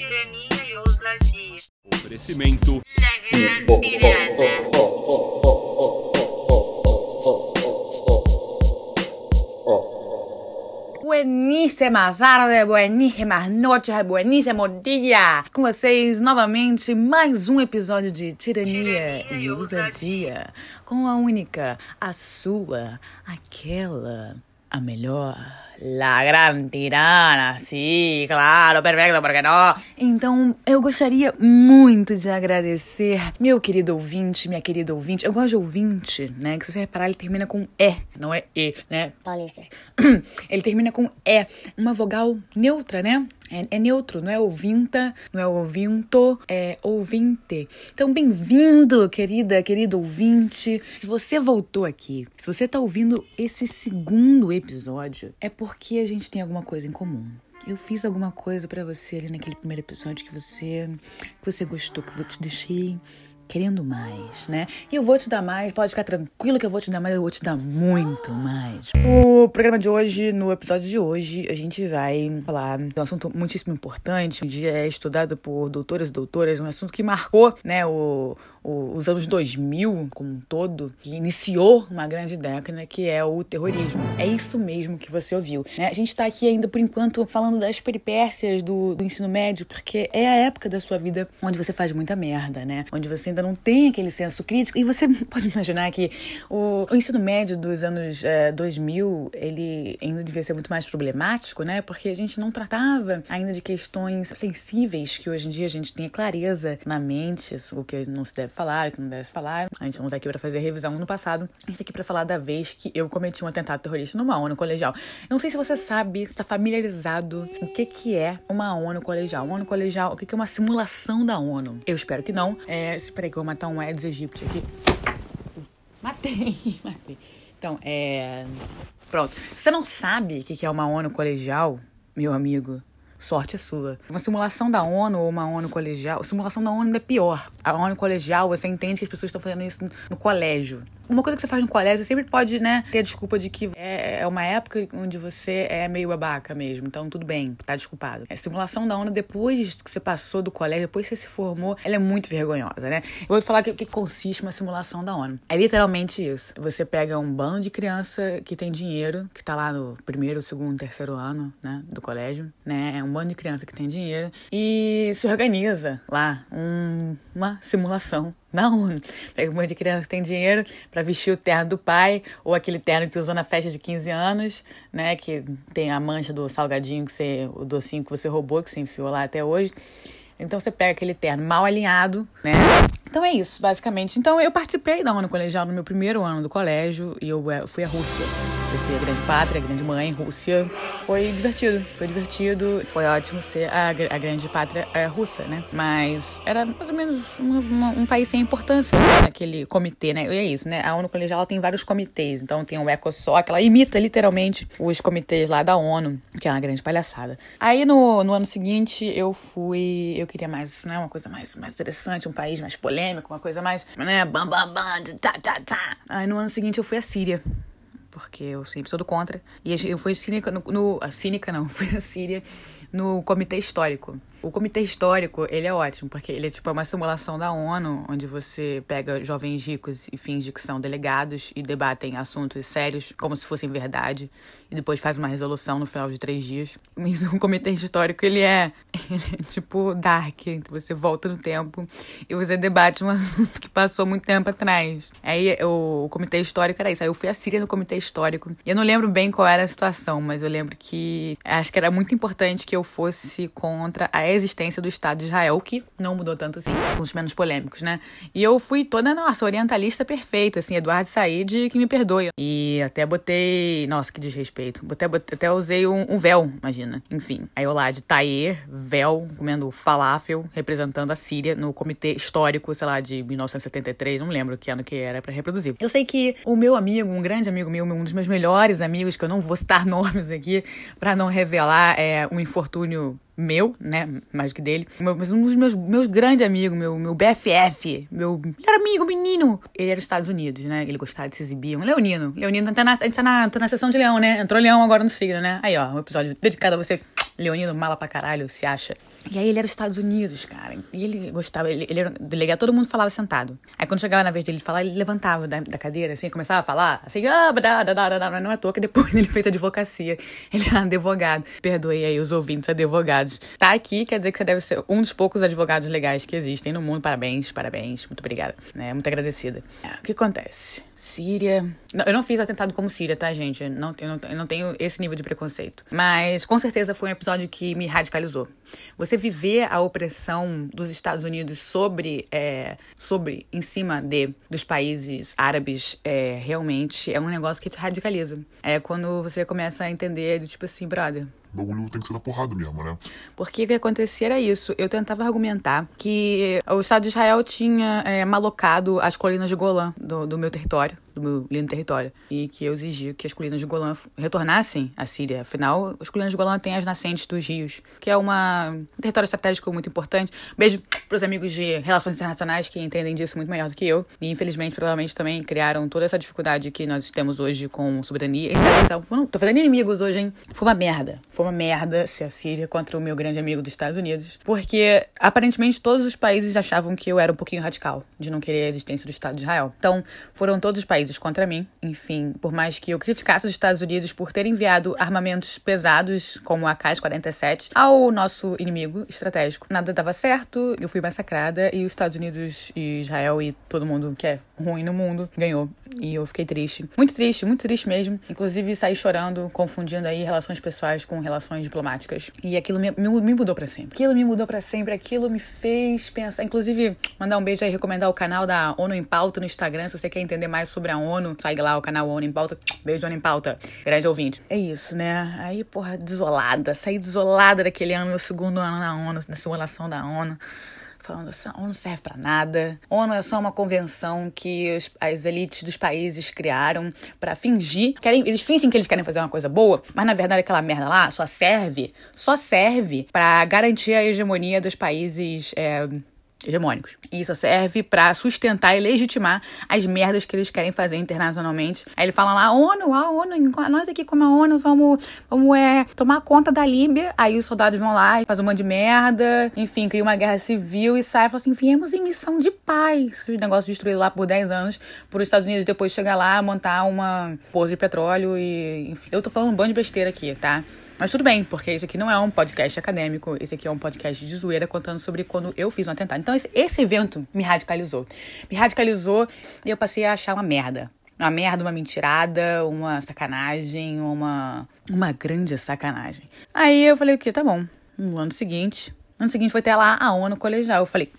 tirania e ousadia. Oferecimento. Bueníssima tarde, bueníssimas noites, bueníssimo dia! Com vocês novamente mais um episódio de Tirania, Tirania e e Ousadia. Com a única, a sua, aquela, a melhor. La gran tirana, sim, claro, perfeito, por que não? Então, eu gostaria muito de agradecer meu querido ouvinte, minha querida ouvinte. Eu gosto de ouvinte, né? Que se você reparar, ele termina com E, não é E, né? Paulistas. Ele termina com E, uma vogal neutra, né? É, é neutro, não é ouvinta, não é ouvinto, é ouvinte. Então, bem-vindo, querida, querido ouvinte. Se você voltou aqui, se você tá ouvindo esse segundo episódio, é porque a gente tem alguma coisa em comum. Eu fiz alguma coisa pra você ali naquele primeiro episódio que você que você gostou, que eu te deixei querendo mais, né? E eu vou te dar mais, pode ficar tranquilo que eu vou te dar mais, eu vou te dar muito mais. O programa de hoje, no episódio de hoje, a gente vai falar de um assunto muitíssimo importante, dia é estudado por doutores e doutoras, um assunto que marcou, né, o, o- os anos 2000 como um todo, que iniciou uma grande década, que é o terrorismo. É isso mesmo que você ouviu, né? A gente tá aqui ainda, por enquanto, falando das peripécias do, do ensino médio, porque é a época da sua vida onde você faz muita merda, né? Onde você ainda não tem aquele senso crítico. E você pode imaginar que o, o ensino médio dos anos eh, 2000, ele ainda devia ser muito mais problemático, né? Porque a gente não tratava ainda de questões sensíveis que hoje em dia a gente tem clareza na mente, o que não se deve falar, o que não deve falar. A gente não tá aqui pra fazer revisão no passado. A gente tá aqui pra falar da vez que eu cometi um atentado terrorista numa ONU colegial. Eu não sei se você sabe, se tá familiarizado o que que é uma ONU colegial. Uma ONU colegial, o que que é uma simulação da ONU? Eu espero que não. É, espera que eu vou matar um Aedes aegypti aqui. Matei, matei. Então, é. Pronto. Você não sabe o que é uma ONU colegial, meu amigo, sorte é sua. Uma simulação da ONU ou uma ONU colegial. Simulação da ONU ainda é pior. A ONU colegial, você entende que as pessoas estão fazendo isso no colégio. Uma coisa que você faz no colégio, você sempre pode, né, ter a desculpa de que é, é uma época onde você é meio babaca mesmo. Então, tudo bem, tá desculpado. A simulação da ONU, depois que você passou do colégio, depois que você se formou, ela é muito vergonhosa, né? Eu vou falar que que consiste uma simulação da ONU. É literalmente isso. Você pega um bando de criança que tem dinheiro, que tá lá no primeiro, segundo, terceiro ano, né, do colégio, né? É um bando de criança que tem dinheiro e se organiza lá um- uma simulação ONU. Pega um monte de criança que tem dinheiro pra vestir o terno do pai, ou aquele terno que usou na festa de 15 anos, né? Que tem a mancha do salgadinho, que você, o docinho que você roubou, que você enfiou lá até hoje. Então você pega aquele terno mal alinhado, né? Então é isso, basicamente. Então eu participei da ONU Colegial no meu primeiro ano do colégio e eu eh, fui à Rússia. Fui a grande pátria, a grande mãe, Rússia. Foi divertido, foi divertido. Foi ótimo ser a, a grande pátria eh, russa, né? Mas era mais ou menos um, um- um país sem importância né? naquele comitê, né? E é isso, né? A ONU Colegial tem vários comitês. Então tem o ECOSOC, ela imita literalmente os comitês lá da ONU, que é uma grande palhaçada. Aí no, no ano seguinte eu fui. Eu queria mais, né? Uma coisa mais, mais interessante, um país mais polêmico, uma coisa mais, né? Bam, bam, bam, tá, tá, tá. Aí no ano seguinte eu fui à Síria porque eu sempre sou do contra. E eu fui cínica no, no- cínica não, fui a Síria no comitê histórico. O comitê histórico, ele é ótimo, porque ele é tipo uma simulação da ONU, onde você pega jovens ricos e finge que são delegados e debatem assuntos sérios como se fossem verdade e depois faz uma resolução no final de três dias. Mas o comitê histórico, ele é, ele é tipo dark, você volta no tempo e você debate um assunto que passou muito tempo atrás. Aí o, o comitê histórico era isso. Aí eu fui à Síria no comitê histórico. E eu não lembro bem qual era a situação, mas eu lembro que acho que era muito importante que eu fosse contra a existência do Estado de Israel, que não mudou tanto assim. Assuntos menos polêmicos, né? E eu fui toda, nossa, orientalista perfeita, assim, Eduardo Said, que me perdoe. E até botei. Nossa, que desrespeito. Até, botei- até usei um, um véu, imagina. Enfim. Aí eu lá de taê, véu, comendo falafel, representando a Síria no comitê histórico, sei lá, de 1973, não lembro que ano que era pra reproduzir. Eu sei que o meu amigo, um grande amigo meu, um dos meus melhores amigos, que eu não vou citar nomes aqui pra não revelar é, um infortúnio meu, né? Mais que dele. Mas um dos meus, meus grandes amigos, meu, meu BFF, meu melhor amigo, menino. Ele era dos Estados Unidos, né? Ele gostava de se exibir. Um leonino. Leonino tá na, a gente tá na, tá na sessão de leão, né? Entrou leão agora no signo, né? Aí, ó, um episódio dedicado a você, leonino mala pra caralho, se acha. E aí ele era dos Estados Unidos, cara. E ele gostava, ele, ele era delegado, todo mundo falava sentado. Aí quando chegava na vez dele falar, ele levantava da, da cadeira, assim, começava a falar, assim, ah, da, da, da, da, não é à toa que depois ele fez advocacia. Ele era advogado. Perdoe aí os ouvintes advogados. Tá aqui, quer dizer que você deve ser um dos poucos advogados legais que existem no mundo. Parabéns, parabéns. Muito obrigada. Né? Muito agradecida. O que acontece? Síria. Não, eu não fiz atentado como Síria, tá, gente? Não, eu, não, eu não tenho esse nível de preconceito. Mas com certeza foi um episódio que me radicalizou. Você viver a opressão dos Estados Unidos sobre, é, sobre em cima de dos países árabes é, realmente é um negócio que te radicaliza. É quando você começa a entender, tipo assim, brother, o bagulho tem que ser na porrada mesmo, né? Porque o que acontecia era isso. Eu tentava argumentar que o Estado de Israel tinha é, malocado as colinas de Golã do, do meu território do meu lindo território. E que eu exigia que as colinas de Golã retornassem à Síria. Afinal, as colinas de Golã têm as nascentes dos rios, que é uma, um território estratégico muito importante. Beijo pros amigos de relações internacionais que entendem disso muito melhor do que eu. E infelizmente, provavelmente também criaram toda essa dificuldade que nós temos hoje com soberania, etc. Então, tô fazendo inimigos hoje, hein? Foi uma merda. Foi uma merda ser a Síria contra o meu grande amigo dos Estados Unidos. Porque aparentemente todos os países achavam que eu era um pouquinho radical de não querer a existência do Estado de Israel. Então, foram todos os países países contra mim. Enfim, por mais que eu criticasse os Estados Unidos por ter enviado armamentos pesados, como a KAS-47, ao nosso inimigo estratégico, nada dava certo, eu fui massacrada e os Estados Unidos e Israel e todo mundo que é ruim no mundo ganhou. E eu fiquei triste. Muito triste, muito triste mesmo. Inclusive, saí chorando, confundindo aí relações pessoais com relações diplomáticas. E aquilo me, me, me mudou para sempre. Aquilo me mudou para sempre, aquilo me fez pensar. Inclusive, mandar um beijo aí, recomendar o canal da ONU em Pauta no Instagram, se você quer entender mais sobre a ONU, segue lá o canal ONU em Pauta. Beijo, ONU em Pauta. Grande ouvinte. É isso, né? Aí, porra, desolada. Saí desolada daquele ano, meu segundo ano na ONU, na simulação da ONU falando assim, a ONU serve para nada. A ONU é só uma convenção que os, as elites dos países criaram para fingir, querem, eles fingem que eles querem fazer uma coisa boa, mas na verdade aquela merda lá só serve, só serve para garantir a hegemonia dos países é, hegemônicos. E isso serve para sustentar e legitimar as merdas que eles querem fazer internacionalmente. Aí ele fala lá, a ONU, a ONU, nós aqui como a ONU vamos, vamos é, tomar conta da Líbia. Aí os soldados vão lá e fazem um monte de merda, enfim, cria uma guerra civil e sai e fala assim, viemos em missão de paz. Esse negócio destruído lá por 10 anos, por os Estados Unidos depois chegar lá, montar uma poço de petróleo e, enfim. Eu tô falando um bando de besteira aqui, tá? Mas tudo bem, porque isso aqui não é um podcast acadêmico, esse aqui é um podcast de zoeira contando sobre quando eu fiz um atentado. Então, esse, evento me radicalizou. Me radicalizou e eu passei a achar uma merda. Uma merda, uma mentirada, uma sacanagem, uma. Uma grande sacanagem. Aí eu falei o quê? Tá bom. No ano seguinte. No ano seguinte foi até lá a ONU colegial. Eu falei,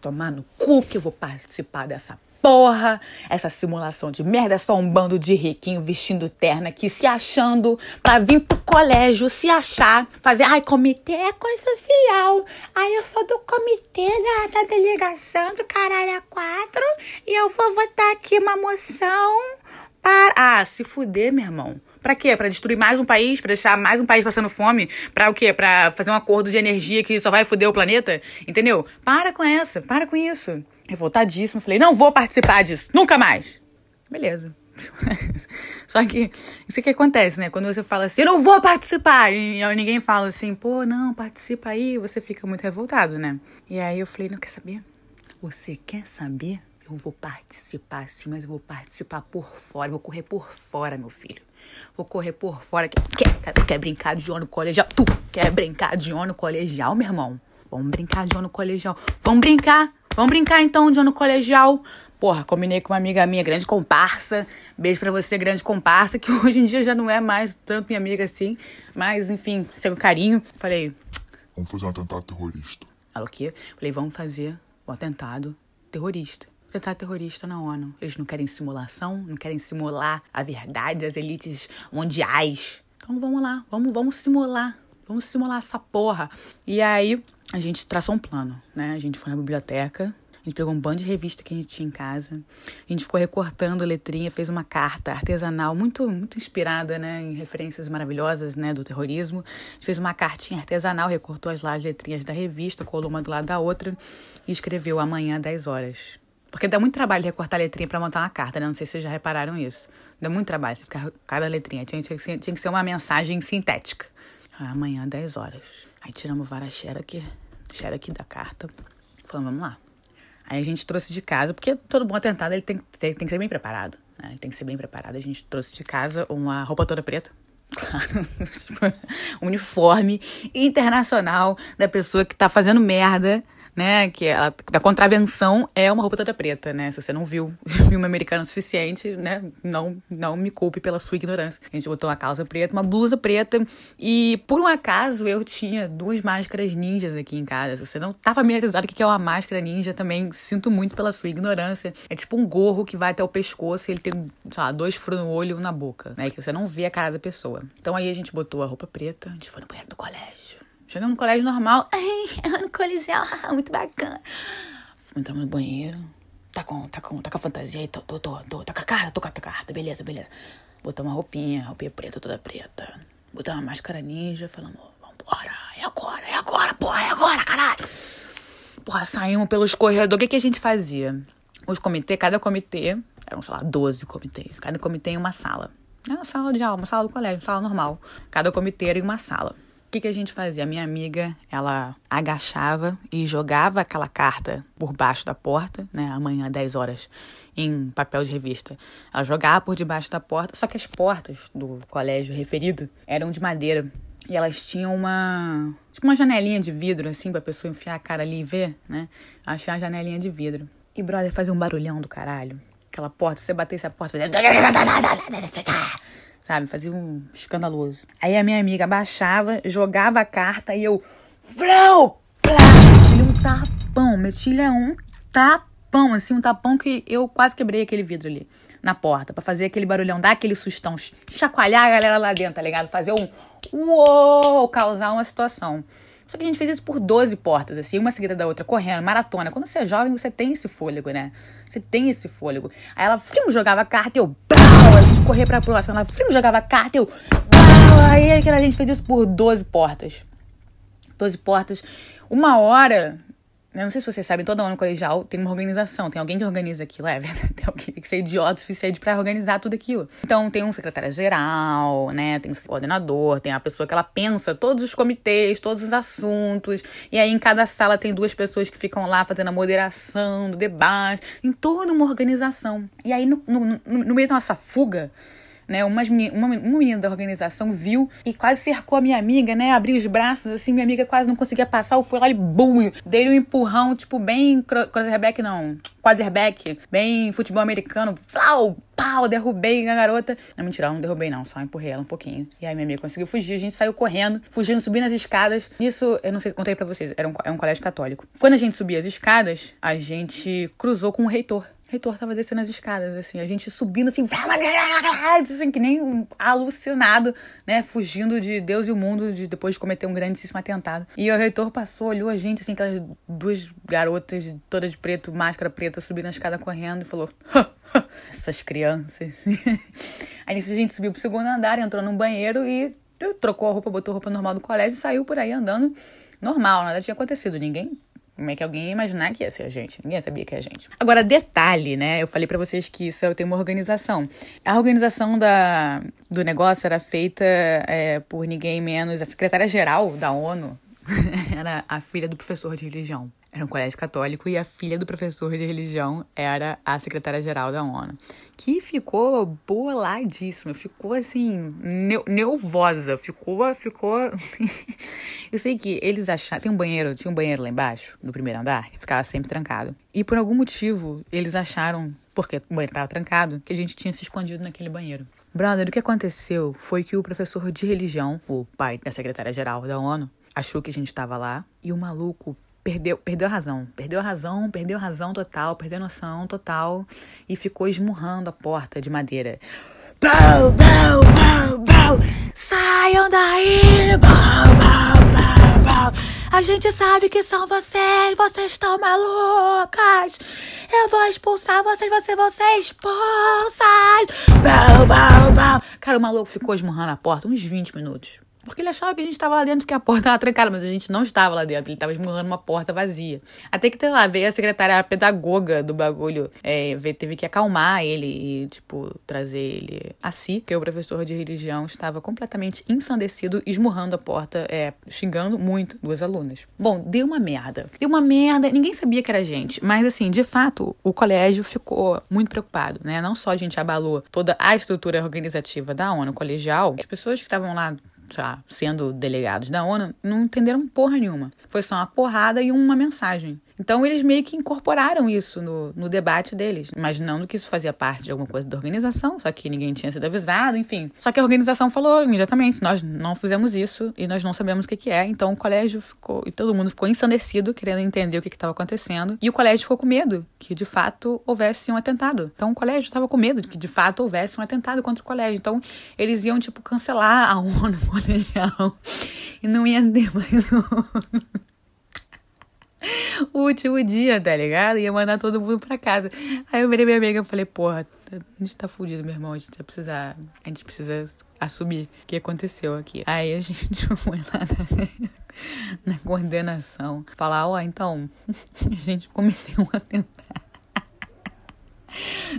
tomar no cu que eu vou participar dessa porra, essa simulação de merda é só um bando de riquinho vestindo terno aqui, se achando pra vir pro colégio, se achar, fazer, ai, comitê é coisa social. Ai, eu sou do comitê da, da delegação do caralho a quatro e eu vou votar aqui uma moção para. Ah, se fuder, meu irmão. Pra quê? Pra destruir mais um país? Pra deixar mais um país passando fome? Pra o quê? Pra fazer um acordo de energia que só vai foder o planeta? Entendeu? Para com essa, para com isso revoltadíssima. Falei, não vou participar disso, nunca mais. Beleza. Só que isso que acontece, né? Quando você fala assim, eu não vou participar, e ninguém fala assim, pô, não, participa aí, você fica muito revoltado, né? E aí eu falei, não quer saber? Você quer saber? Eu vou participar sim, mas eu vou participar por fora, vou correr por fora, meu filho. Vou correr por fora. Quer, quer, quer brincar de ano colegial? Tu quer brincar de ano colegial, meu irmão? Vamos brincar de ano colegial. Vamos brincar. Vamos brincar então de ano colegial. Porra, combinei com uma amiga minha, grande comparsa. Beijo pra você, grande comparsa, que hoje em dia já não é mais tanto minha amiga assim. Mas, enfim, seu carinho. Falei. Vamos fazer um atentado terrorista. Ela o quê? Falei, vamos fazer o um atentado terrorista. Atentado terrorista na ONU. Eles não querem simulação, não querem simular a verdade das elites mundiais. Então vamos lá, vamos, vamos simular. Vamos simular essa porra. E aí, a gente traçou um plano, né? A gente foi na biblioteca, a gente pegou um bando de revista que a gente tinha em casa. A gente ficou recortando letrinha, fez uma carta artesanal muito muito inspirada, né, em referências maravilhosas, né, do terrorismo. A gente fez uma cartinha artesanal, recortou as, as letrinhas da revista, colou uma do lado da outra e escreveu amanhã às 10 horas. Porque dá muito trabalho recortar letrinha para montar uma carta, né? Não sei se vocês já repararam isso. Dá muito trabalho você ficar cada letrinha. Tinha, tinha, tinha que ser uma mensagem sintética. amanhã, 10 horas. Aí tiramos várias xerox, xerox da carta. Falamos, vamos lá. Aí a gente trouxe de casa, porque todo bom atentado ele tem, tem, tem que ser bem preparado. Né? Ele tem que ser bem preparado. A gente trouxe de casa uma roupa toda preta. Claro, tipo, uniforme internacional da pessoa que tá fazendo merda né? Que a, a contravenção é uma roupa toda preta, né? Se você não viu filme americano o suficiente, né? Não, não me culpe pela sua ignorância. A gente botou uma calça preta, uma blusa preta e por um acaso eu tinha duas máscaras ninjas aqui em casa. Se você não tá familiarizado com o que é uma máscara ninja, também sinto muito pela sua ignorância. É tipo um gorro que vai até o pescoço e ele tem, sei lá, dois furos no olho e um na boca, né? Que você não vê a cara da pessoa. Então aí a gente botou a roupa preta, a gente foi no banheiro do colégio. Chegamos no colégio normal. Ai, no coliseu, muito bacana. Entramos no banheiro. Tá com, tá com, tá com a fantasia aí, tô, tô, tô, tô, tá com a cara, tô com a carta, beleza, beleza. Botamos uma roupinha, roupinha preta, toda preta. Botamos uma máscara ninja, falamos, vambora, é agora, é agora, porra, é agora, caralho. Porra, saímos pelos corredores. O que, que a gente fazia? Os comitês, cada comitê, eram, sei lá, 12 comitês. Cada comitê em uma sala. É uma sala de aula, uma sala do colégio, uma sala normal. Cada comitê era em uma sala. O que, que a gente fazia? A minha amiga, ela agachava e jogava aquela carta por baixo da porta, né? Amanhã, 10 horas, em papel de revista. Ela jogava por debaixo da porta, só que as portas do colégio referido eram de madeira. E elas tinham uma. Tipo uma janelinha de vidro, assim, pra pessoa enfiar a cara ali e ver, né? Tinham uma janelinha de vidro. E, brother, fazia um barulhão do caralho. Aquela porta, se você batesse a porta, fazia sabe? Fazia um escandaloso. Aí a minha amiga baixava, jogava a carta e eu. Plá! Meti-lhe um tapão, meti-lhe um tapão, assim, um tapão que eu quase quebrei aquele vidro ali na porta, para fazer aquele barulhão, dar aquele sustão, chacoalhar a galera lá dentro, tá ligado? Fazer um uou, causar uma situação. Só que a gente fez isso por 12 portas, assim, uma seguida da outra, correndo, maratona. Quando você é jovem, você tem esse fôlego, né? Você tem esse fôlego. Aí ela, fim, jogava a carta e eu, brau, a gente corria pra aprovação. Ela, fim, jogava carta eu. Aí a gente fez isso por 12 portas. 12 portas. Uma hora, eu não sei se vocês sabem, todo ano colegial tem uma organização, tem alguém que organiza aquilo, é verdade, tem alguém que tem que ser idiota o suficiente para organizar tudo aquilo. Então tem um secretário-geral, né, tem um coordenador, tem a pessoa que ela pensa todos os comitês, todos os assuntos, e aí em cada sala tem duas pessoas que ficam lá fazendo a moderação do debate, em toda uma organização. E aí no, no, no meio da nossa fuga, né? Umas uma, uma menina da organização viu e quase cercou a minha amiga, né? Abriu os braços, assim, minha amiga quase não conseguia passar. Eu fui lá e bum! Dei um empurrão, tipo, bem quarterback, não. Quarterback, bem futebol americano. Flau! Pau! Derrubei a garota. Não, mentira, não derrubei, não. Só empurrei ela um pouquinho. E aí minha amiga conseguiu fugir. A gente saiu correndo, fugindo, subindo as escadas. Isso, eu não sei, contei pra vocês, era um, é um colégio católico. Quando a gente subia as escadas, a gente cruzou com o reitor reitor tava descendo as escadas, assim, a gente subindo assim, assim que nem um alucinado, né? Fugindo de Deus e o mundo de, depois de cometer um grandíssimo atentado. E o reitor passou, olhou a gente, assim, aquelas duas garotas todas de preto, máscara preta, subindo a escada correndo e falou: essas crianças. Aí nisso a gente subiu pro segundo andar, entrou num banheiro e trocou a roupa, botou a roupa normal do colégio e saiu por aí andando normal, nada tinha acontecido. Ninguém como é que alguém ia imaginar que ia ser a gente? Ninguém sabia que é a gente. Agora, detalhe, né? Eu falei para vocês que isso tem uma organização. A organização da, do negócio era feita é, por ninguém menos a secretária-geral da ONU. era a filha do professor de religião. Era um colégio católico e a filha do professor de religião era a secretária-geral da ONU. Que ficou boladíssima, ficou assim, nervosa, ficou, ficou. Eu sei que eles acharam. Tem um banheiro, tinha um banheiro lá embaixo, no primeiro andar, que ficava sempre trancado. E por algum motivo, eles acharam, porque o banheiro estava trancado, que a gente tinha se escondido naquele banheiro. Brother, o que aconteceu foi que o professor de religião, o pai da secretária-geral da ONU, achou que a gente estava lá e o maluco perdeu, perdeu a razão. Perdeu a razão, perdeu a razão total, perdeu a noção total e ficou esmurrando a porta de madeira. Saiam daí! A gente sabe que são vocês, vocês estão malucas! Eu vou expulsar vocês, vocês vão ser expulsas! Cara, o maluco ficou esmurrando a porta uns 20 minutos Porque ele achava que a gente estava lá dentro, porque a porta estava trancada, mas a gente não estava lá dentro. Ele estava esmurrando uma porta vazia. Até que, sei lá, veio a secretária a pedagoga do bagulho, é, teve que acalmar ele e, tipo, trazer ele a si, porque o professor de religião estava completamente ensandecido, esmurrando a porta, é, xingando muito duas alunas. Bom, deu uma merda. Deu uma merda, ninguém sabia que era gente, mas assim, de fato, o colégio ficou muito preocupado, né? Não só a gente abalou toda a estrutura organizativa da ONU colegial, as pessoas que estavam lá lá, sendo delegados da ONU, não entenderam porra nenhuma. Foi só uma porrada e uma mensagem. Então eles meio que incorporaram isso no, no debate deles, imaginando que isso fazia parte de alguma coisa da organização, só que ninguém tinha sido avisado, enfim. Só que a organização falou imediatamente: nós não fizemos isso e nós não sabemos o que, que é. Então o colégio ficou, e todo mundo ficou ensandecido, querendo entender o que estava acontecendo. E o colégio ficou com medo que de fato houvesse um atentado. Então o colégio estava com medo de que de fato houvesse um atentado contra o colégio. Então eles iam, tipo, cancelar a ONU colegial e não ia ter mais ONU o último dia, tá ligado? Ia mandar todo mundo pra casa. Aí eu virei minha amiga e falei, porra, a gente tá fudido, meu irmão. A gente vai precisar. A gente precisa assumir o que aconteceu aqui. Aí a gente foi lá na, na coordenação falar, ó, então, a gente cometeu um atentado.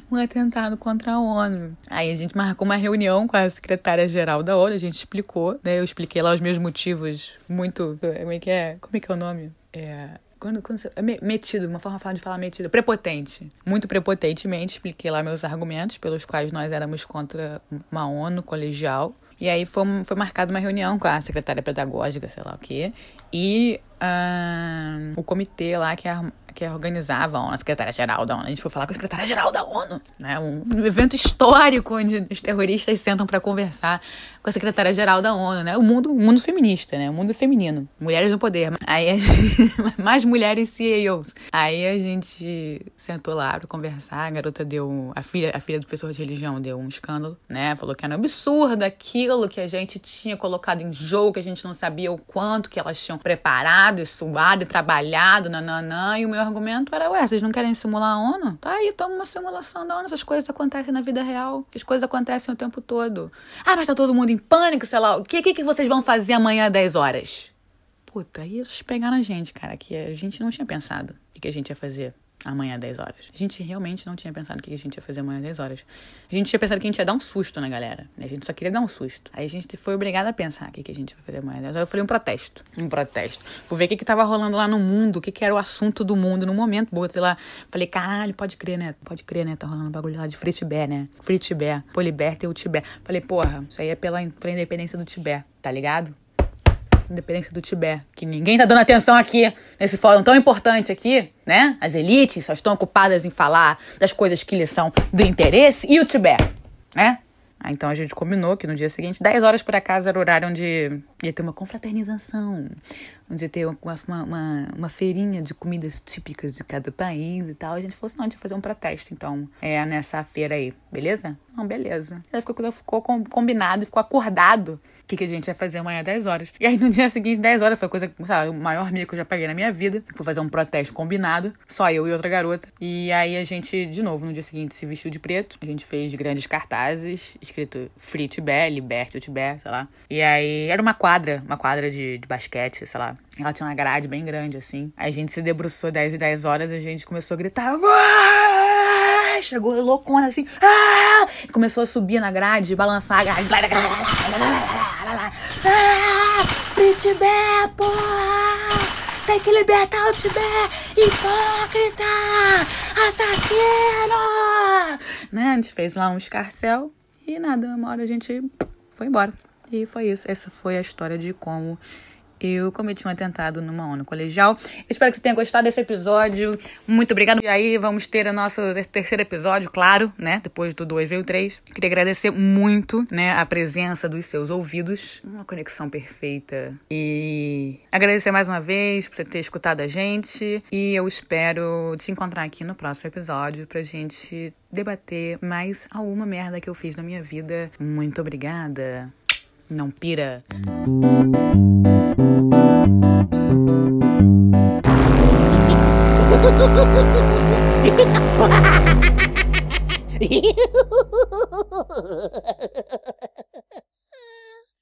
Um atentado contra a ONU. Aí a gente marcou uma reunião com a secretária-geral da ONU, a gente explicou, né? Eu expliquei lá os meus motivos muito. Como é que é? Como é que é o nome? É. Quando, quando você, é me- metido, uma forma de falar metido, prepotente. Muito prepotentemente, expliquei lá meus argumentos pelos quais nós éramos contra uma ONU colegial. E aí foi, foi marcada uma reunião com a secretária pedagógica, sei lá o quê, e ah, o comitê lá que, que organizava a ONU, a secretária-geral da ONU. A gente foi falar com a secretária-geral da ONU, né? Um, evento histórico onde os terroristas sentam para conversar com a secretária-geral da ONU, né? O mundo, o mundo feminista, né? O mundo feminino. Mulheres no poder. Aí gente, mais mulheres CEOs. Aí a gente sentou lá pra conversar, a garota deu, a filha, a filha do professor de religião deu um escândalo, né? Falou que era um absurdo aquilo que a gente tinha colocado em jogo, que a gente não sabia o quanto que elas tinham preparado e suado e trabalhado, nananã. E o meu argumento era, ué, vocês não querem simular a ONU? Tá aí, toma uma simulação da ONU. Essas coisas acontecem na vida real. As coisas acontecem o tempo todo. Ah, mas tá todo mundo em pânico, sei lá. O que, que, que vocês vão fazer amanhã às 10 horas? Puta, aí eles pegaram a gente, cara, que a gente não tinha pensado o que a gente ia fazer amanhã às 10 horas. A gente realmente não tinha pensado o que a gente ia fazer amanhã às 10 horas. A gente tinha pensado que a gente ia dar um susto na galera. né? A gente só queria dar um susto. Aí a gente foi obrigada a pensar o que a gente ia fazer amanhã às 10 horas. Eu falei um protesto. Um protesto. Fui ver o que, que tava rolando lá no mundo, o que, que era o assunto do mundo no momento. Botei lá, falei, caralho, pode crer, né? Pode crer, né? Tá rolando um bagulho lá de Free né? Free Poliberta e o Tibé. Falei, porra, isso aí é pela, pela independência do Tibé, tá ligado? Independência do Tibete, que ninguém tá dando atenção aqui, nesse fórum tão importante aqui, né? As elites só estão ocupadas em falar das coisas que lhes são do interesse e o Tibete, né? Ah, então a gente combinou que no dia seguinte, 10 horas por acaso, era o horário onde ia ter uma confraternização, onde ia ter uma, uma, uma, feirinha de comidas típicas de cada país e tal. A gente falou assim, não, a gente vai fazer um protesto, então, é nessa feira aí, beleza? Não, beleza. Aí ficou, ficou com- combinado, ficou acordado o que, que a gente ia fazer amanhã às 10 horas. E aí no dia seguinte, 10 horas, foi coisa, sabe, o maior mico que eu já paguei na minha vida. Fui fazer um protesto combinado, só eu e outra garota. E aí a gente, de novo, no dia seguinte, se vestiu de preto. A gente fez grandes cartazes, escrito Free Tibet, liberte o Tibete, sei lá. E aí era uma quadra, uma quadra de, de basquete, sei lá. Ela tinha uma grade bem grande, assim. A gente se debruçou 10 e 10 horas, a gente começou a gritar. Chegou loucona assim. "Ah!" E Começou a subir na grade, balançar a grade. Ah, Free Tibete, porra! Tem que libertar o Tibete! Hipócrita! Assassino! Né? A gente fez lá um escarcel e nada, uma hora a gente foi embora. E foi isso. Essa foi a história de como eu cometi um atentado numa ONU colegial. Espero que você tenha gostado desse episódio. Muito obrigada. E aí vamos ter o nosso terceiro episódio, claro, né? Depois do 2 veio o 3. Queria agradecer muito, né, a presença dos seus ouvidos. Uma conexão perfeita. E agradecer mais uma vez por você ter escutado a gente. E eu espero te encontrar aqui no próximo episódio pra gente debater mais alguma merda que eu fiz na minha vida. Muito obrigada. Não pira.